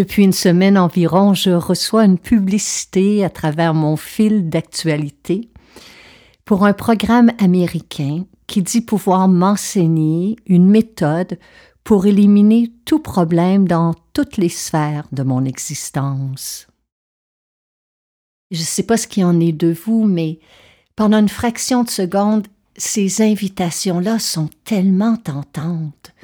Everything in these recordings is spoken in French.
Depuis une semaine environ, je reçois une publicité à travers mon fil d'actualité pour un programme américain qui dit pouvoir m'enseigner une méthode pour éliminer tout problème dans toutes les sphères de mon existence. Je ne sais pas ce qu'il en est de vous, mais pendant une fraction de seconde, ces invitations-là sont tellement tentantes,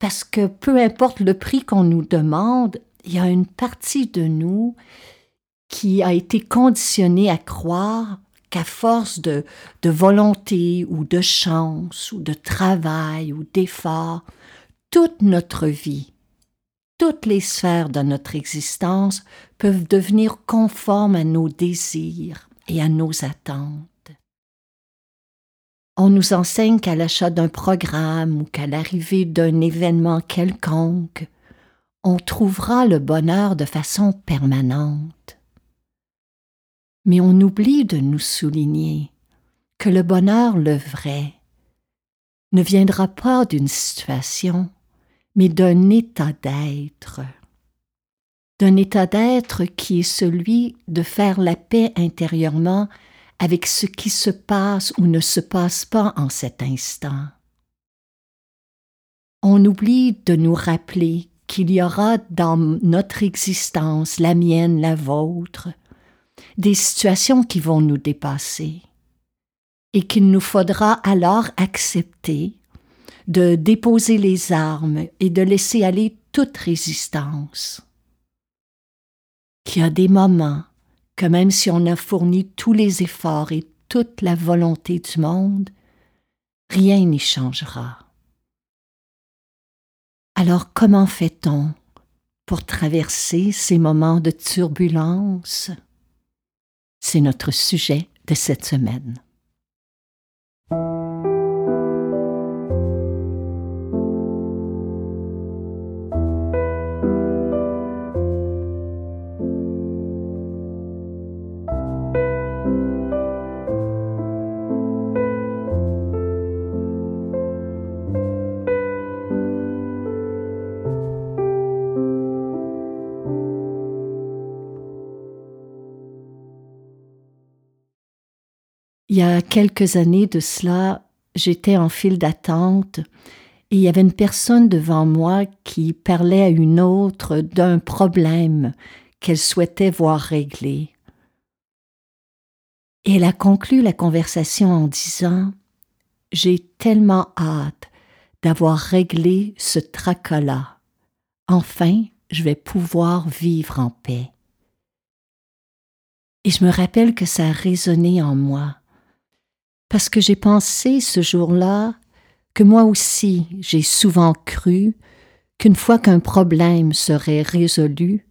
parce que peu importe le prix qu'on nous demande, il y a une partie de nous qui a été conditionnée à croire qu'à force de, de volonté ou de chance ou de travail ou d'effort, toute notre vie, toutes les sphères de notre existence peuvent devenir conformes à nos désirs et à nos attentes. On nous enseigne qu'à l'achat d'un programme ou qu'à l'arrivée d'un événement quelconque, on trouvera le bonheur de façon permanente. Mais on oublie de nous souligner que le bonheur, le vrai, ne viendra pas d'une situation, mais d'un état d'être. D'un état d'être qui est celui de faire la paix intérieurement avec ce qui se passe ou ne se passe pas en cet instant. On oublie de nous rappeler qu'il y aura dans notre existence, la mienne, la vôtre, des situations qui vont nous dépasser et qu'il nous faudra alors accepter de déposer les armes et de laisser aller toute résistance. Qu'il y a des moments que même si on a fourni tous les efforts et toute la volonté du monde, rien n'y changera. Alors comment fait-on pour traverser ces moments de turbulence? C'est notre sujet de cette semaine. A quelques années de cela, j'étais en file d'attente et il y avait une personne devant moi qui parlait à une autre d'un problème qu'elle souhaitait voir réglé. Et elle a conclu la conversation en disant J'ai tellement hâte d'avoir réglé ce tracas-là. Enfin, je vais pouvoir vivre en paix. Et je me rappelle que ça a résonné en moi parce que j'ai pensé ce jour-là que moi aussi j'ai souvent cru qu'une fois qu'un problème serait résolu,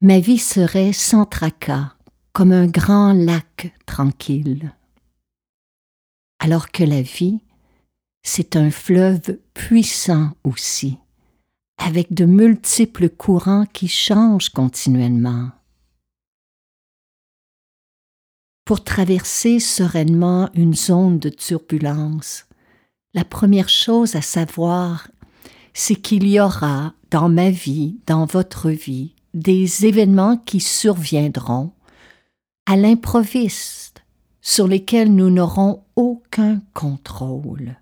ma vie serait sans tracas, comme un grand lac tranquille. Alors que la vie, c'est un fleuve puissant aussi, avec de multiples courants qui changent continuellement. Pour traverser sereinement une zone de turbulence, la première chose à savoir, c'est qu'il y aura dans ma vie, dans votre vie, des événements qui surviendront à l'improviste, sur lesquels nous n'aurons aucun contrôle.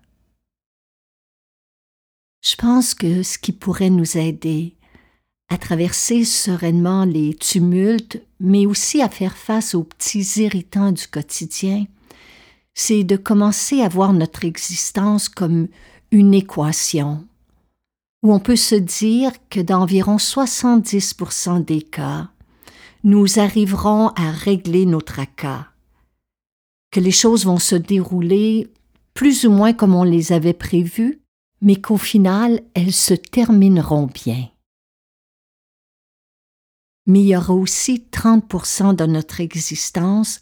Je pense que ce qui pourrait nous aider à traverser sereinement les tumultes, mais aussi à faire face aux petits irritants du quotidien, c'est de commencer à voir notre existence comme une équation, où on peut se dire que d'environ 70% des cas, nous arriverons à régler nos tracas, que les choses vont se dérouler plus ou moins comme on les avait prévues, mais qu'au final, elles se termineront bien. Mais il y aura aussi 30% de notre existence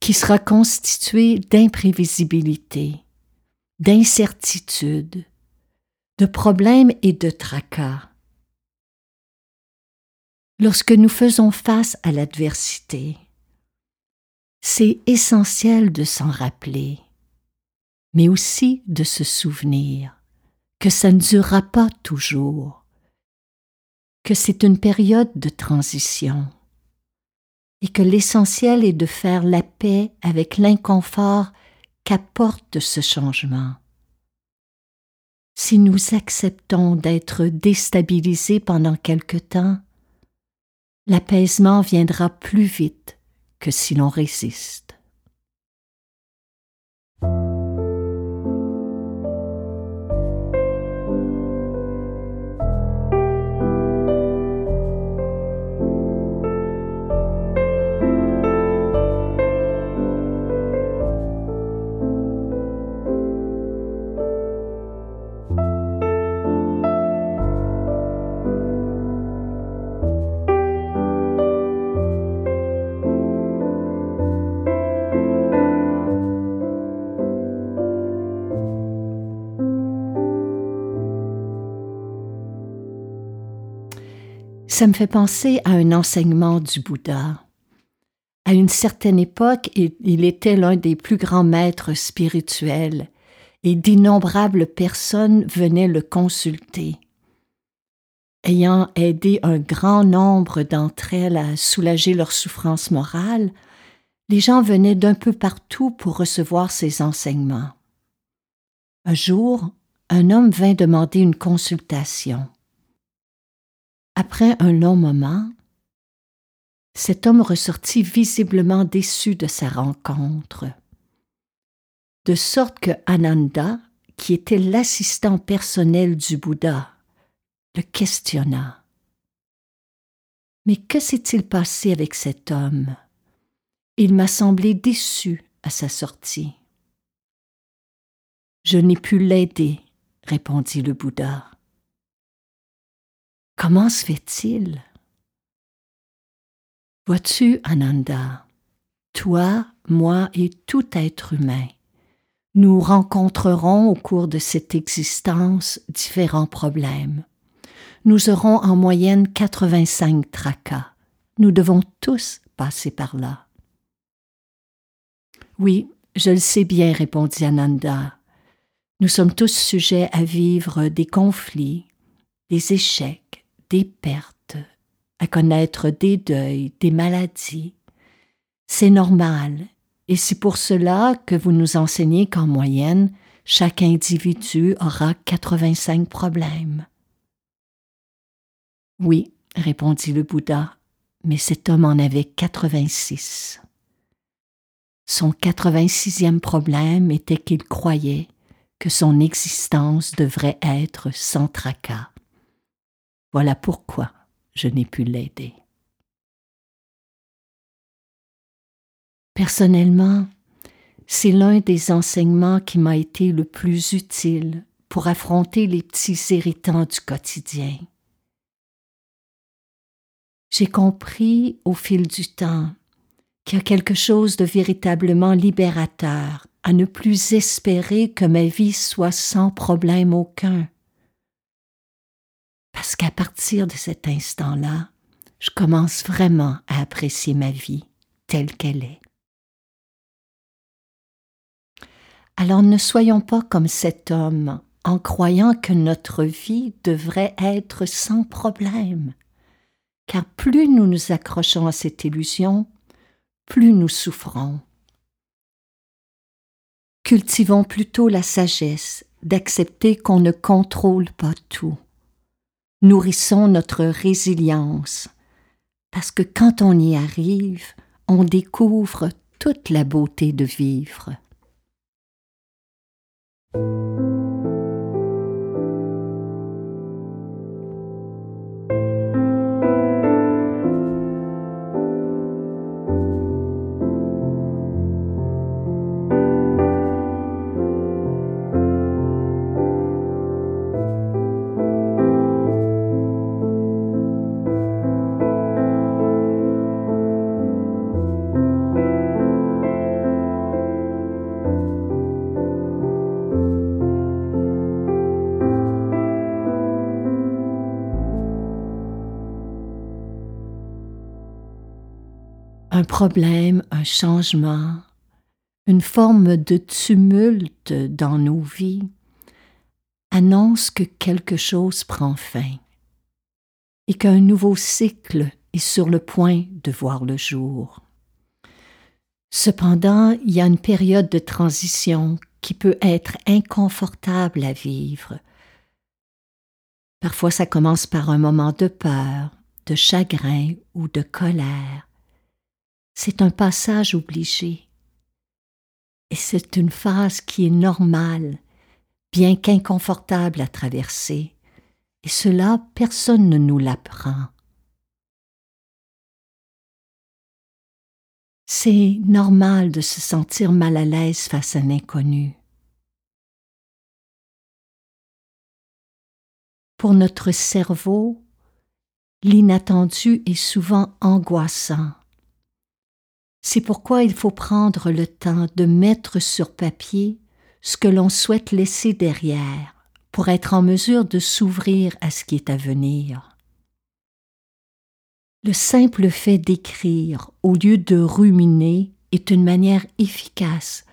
qui sera constituée d'imprévisibilité, d'incertitude, de problèmes et de tracas. Lorsque nous faisons face à l'adversité, c'est essentiel de s'en rappeler, mais aussi de se souvenir que ça ne durera pas toujours, que c'est une période de transition et que l'essentiel est de faire la paix avec l'inconfort qu'apporte ce changement. Si nous acceptons d'être déstabilisés pendant quelque temps, l'apaisement viendra plus vite que si l'on résiste. Ça me fait penser à un enseignement du Bouddha. À une certaine époque, il était l'un des plus grands maîtres spirituels et d'innombrables personnes venaient le consulter. Ayant aidé un grand nombre d'entre elles à soulager leur souffrance morale, les gens venaient d'un peu partout pour recevoir ses enseignements. Un jour, un homme vint demander une consultation. Après un long moment, cet homme ressortit visiblement déçu de sa rencontre, de sorte que Ananda, qui était l'assistant personnel du Bouddha, le questionna. Mais que s'est-il passé avec cet homme? Il m'a semblé déçu à sa sortie. Je n'ai pu l'aider, répondit le Bouddha. Comment se fait-il? Vois-tu, Ananda, toi, moi et tout être humain, nous rencontrerons au cours de cette existence différents problèmes. Nous aurons en moyenne 85 tracas. Nous devons tous passer par là. Oui, je le sais bien, répondit Ananda. Nous sommes tous sujets à vivre des conflits, des échecs, des pertes, à connaître des deuils, des maladies. C'est normal, et c'est pour cela que vous nous enseignez qu'en moyenne, chaque individu aura 85 problèmes. Oui, répondit le Bouddha, mais cet homme en avait 86. Son 86e problème était qu'il croyait que son existence devrait être sans tracas. Voilà pourquoi je n'ai pu l'aider. Personnellement, c'est l'un des enseignements qui m'a été le plus utile pour affronter les petits irritants du quotidien. J'ai compris au fil du temps qu'il y a quelque chose de véritablement libérateur à ne plus espérer que ma vie soit sans problème aucun parce qu'à partir de cet instant-là, je commence vraiment à apprécier ma vie telle qu'elle est. Alors ne soyons pas comme cet homme en croyant que notre vie devrait être sans problème, car plus nous nous accrochons à cette illusion, plus nous souffrons. Cultivons plutôt la sagesse d'accepter qu'on ne contrôle pas tout. Nourrissons notre résilience, parce que quand on y arrive, on découvre toute la beauté de vivre. Problème, un changement, une forme de tumulte dans nos vies annonce que quelque chose prend fin et qu'un nouveau cycle est sur le point de voir le jour. Cependant, il y a une période de transition qui peut être inconfortable à vivre. Parfois ça commence par un moment de peur, de chagrin ou de colère. C'est un passage obligé. Et c'est une phase qui est normale, bien qu'inconfortable à traverser. Et cela, personne ne nous l'apprend. C'est normal de se sentir mal à l'aise face à l'inconnu. Pour notre cerveau, l'inattendu est souvent angoissant. C'est pourquoi il faut prendre le temps de mettre sur papier ce que l'on souhaite laisser derrière pour être en mesure de s'ouvrir à ce qui est à venir. Le simple fait d'écrire au lieu de ruminer est une manière efficace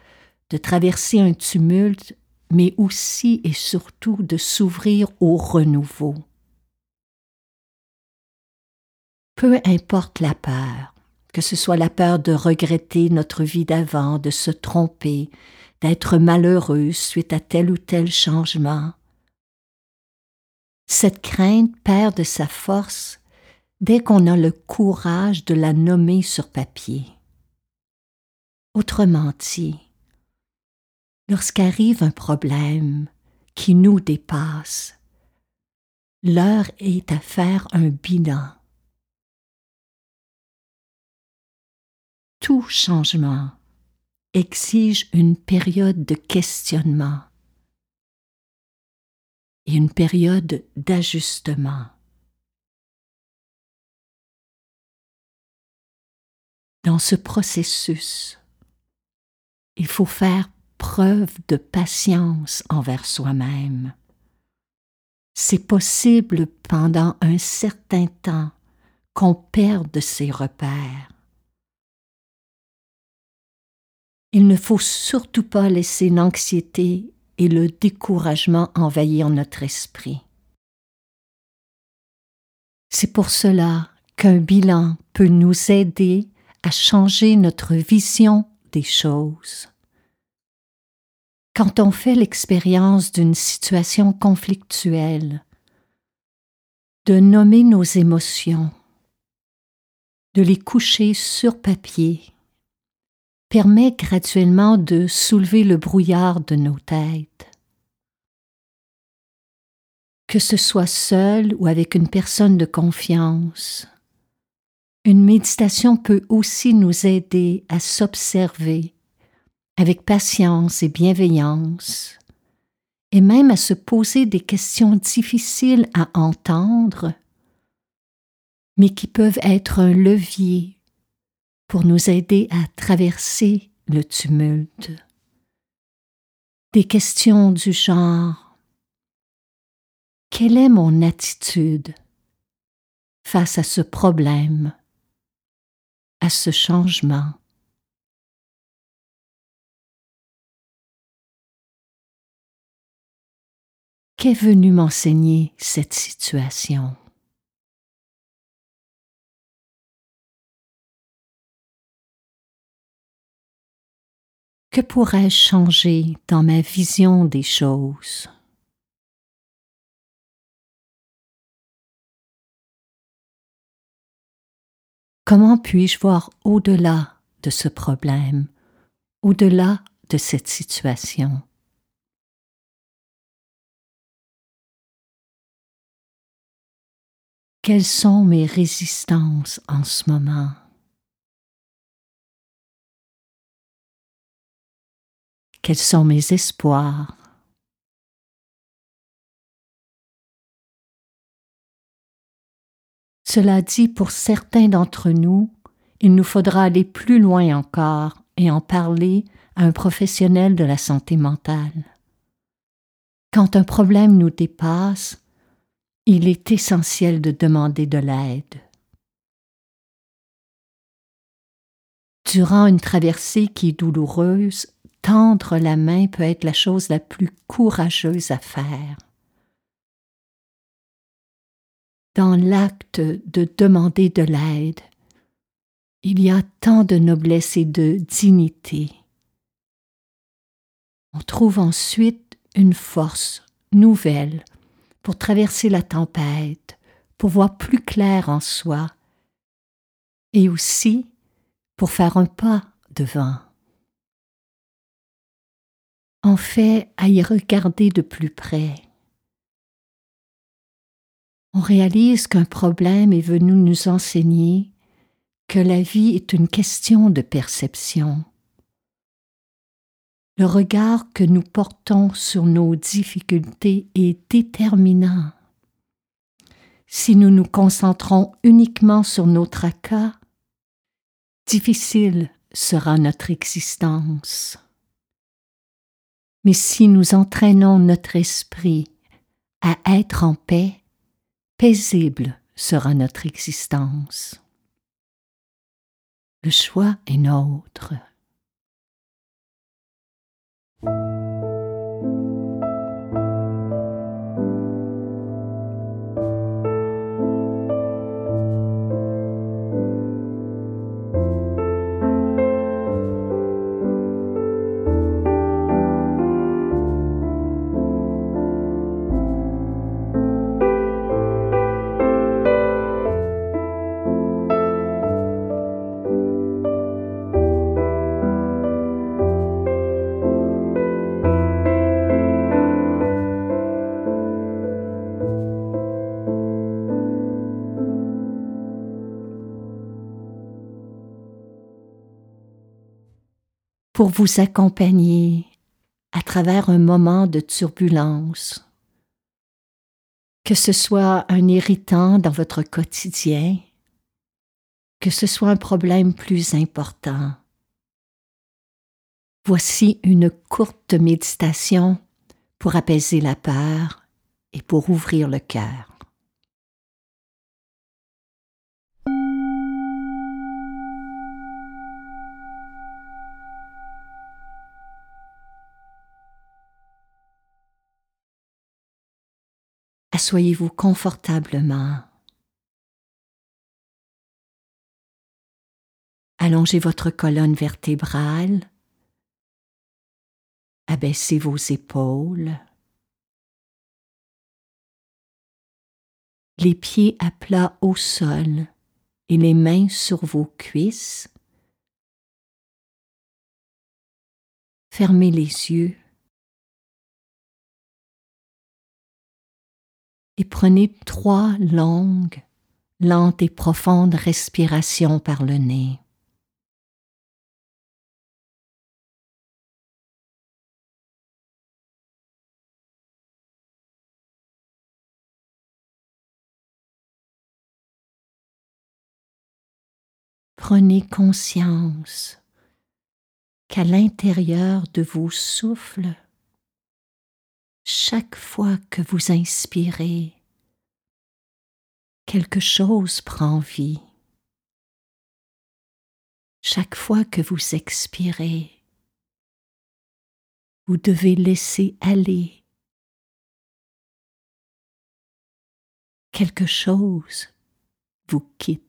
de traverser un tumulte, mais aussi et surtout de s'ouvrir au renouveau. Peu importe la peur, que ce soit la peur de regretter notre vie d'avant, de se tromper, d'être malheureux suite à tel ou tel changement. Cette crainte perd de sa force dès qu'on a le courage de la nommer sur papier. Autrement dit, lorsqu'arrive un problème qui nous dépasse, l'heure est à faire un bilan tout changement exige une période de questionnement et une période d'ajustement. Dans ce processus, il faut faire preuve de patience envers soi-même. C'est possible pendant un certain temps qu'on perde ses repères Il ne faut surtout pas laisser l'anxiété et le découragement envahir notre esprit. C'est pour cela qu'un bilan peut nous aider à changer notre vision des choses. Quand on fait l'expérience d'une situation conflictuelle, de nommer nos émotions, de les coucher sur papier permet graduellement de soulever le brouillard de nos têtes. Que ce soit seul ou avec une personne de confiance, une méditation peut aussi nous aider à s'observer avec patience et bienveillance, et même à se poser des questions difficiles à entendre, mais qui peuvent être un levier pour nous aider à traverser le tumulte. Des questions du genre Quelle est mon attitude face à ce problème, à ce changement? Qu'est venu m'enseigner cette situation? Que pourrais-je changer dans ma vision des choses? Comment puis-je voir au-delà de ce problème, au-delà de cette situation? Quelles sont mes résistances en ce moment? Quels sont mes espoirs Cela dit, pour certains d'entre nous, il nous faudra aller plus loin encore et en parler à un professionnel de la santé mentale. Quand un problème nous dépasse, il est essentiel de demander de l'aide. Durant une traversée qui est douloureuse, tendre la main peut être la chose la plus courageuse à faire. Dans l'acte de demander de l'aide, il y a tant de noblesse et de dignité. On trouve ensuite une force nouvelle pour traverser la tempête, pour voir plus clair en soi, et aussi pour faire un pas devant. En fait, à y regarder de plus près, on réalise qu'un problème est venu nous enseigner que la vie est une question de perception. Le regard que nous portons sur nos difficultés est déterminant. Si nous nous concentrons uniquement sur nos tracas, difficile sera notre existence. Mais si nous entraînons notre esprit à être en paix, paisible sera notre existence. Le choix est nôtre. Pour vous accompagner à travers un moment de turbulence, que ce soit un irritant dans votre quotidien, que ce soit un problème plus important. Voici une courte méditation pour apaiser la peur et pour ouvrir le cœur. Assoyez-vous confortablement. Allongez votre colonne vertébrale. Abaissez vos épaules. Les pieds à plat au sol et les mains sur vos cuisses. Fermez les yeux. Et prenez trois longues, lentes et profondes respirations par le nez. Prenez conscience qu'à l'intérieur de vos souffles, chaque fois que vous inspirez, quelque chose prend vie. Chaque fois que vous expirez, vous devez laisser aller quelque chose vous quitte.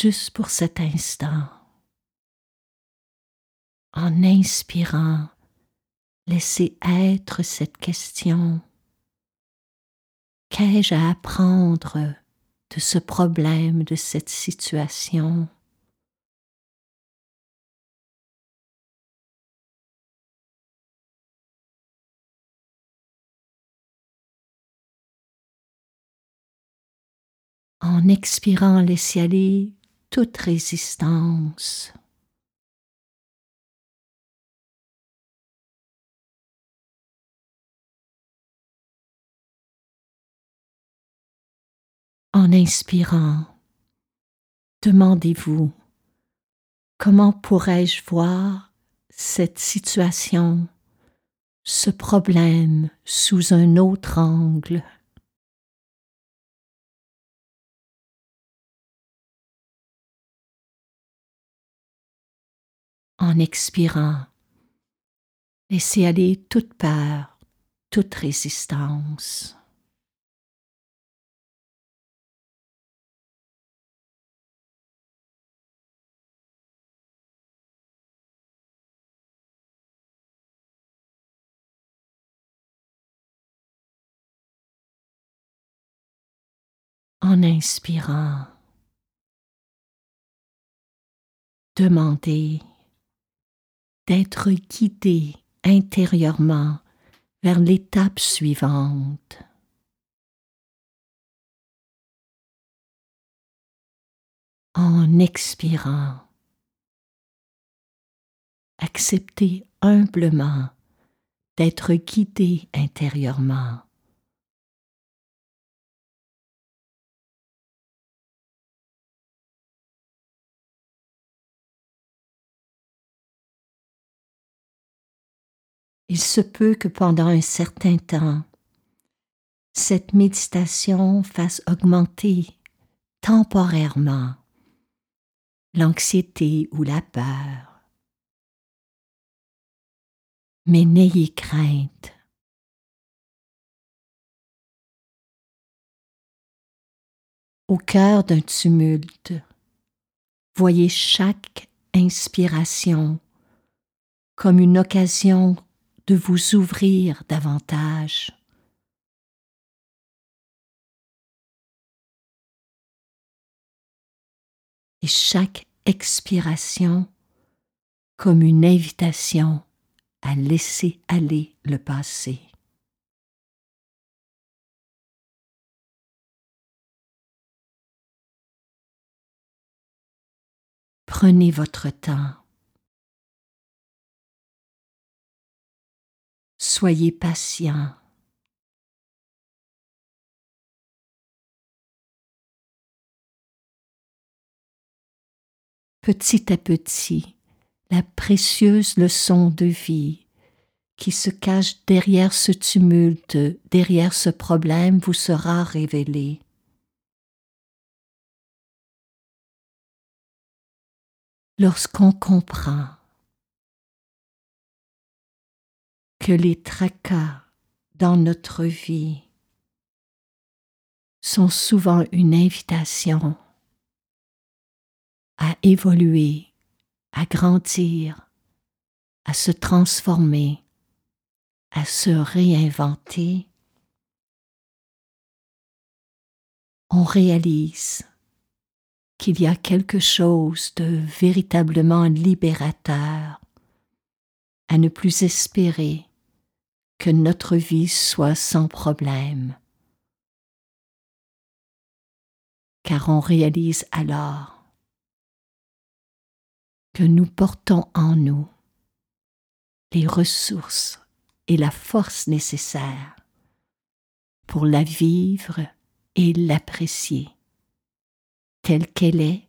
Juste pour cet instant. En inspirant, laissez être cette question. Qu'ai-je à apprendre de ce problème, de cette situation? En expirant, laissez aller toute résistance. En inspirant, demandez-vous comment pourrais-je voir cette situation, ce problème sous un autre angle? En expirant, laissez aller toute peur, toute résistance. en inspirant. Demandez d'être guidé intérieurement vers l'étape suivante. En expirant, acceptez humblement d'être guidé intérieurement. Il se peut que pendant un certain temps, cette méditation fasse augmenter temporairement l'anxiété ou la peur. Mais n'ayez crainte. Au cœur d'un tumulte, voyez chaque inspiration comme une occasion de vous ouvrir davantage. Et chaque expiration comme une invitation à laisser aller le passé. Prenez votre temps. Soyez patient. Petit à petit, la précieuse leçon de vie qui se cache derrière ce tumulte, derrière ce problème, vous sera révélée. Lorsqu'on comprend que les tracas dans notre vie sont souvent une invitation à évoluer, à grandir, à se transformer, à se réinventer, on réalise qu'il y a quelque chose de véritablement libérateur à ne plus espérer que notre vie soit sans problème, car on réalise alors que nous portons en nous les ressources et la force nécessaires pour la vivre et l'apprécier telle qu'elle est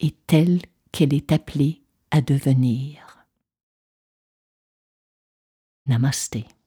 et telle qu'elle est appelée à devenir. Namaste.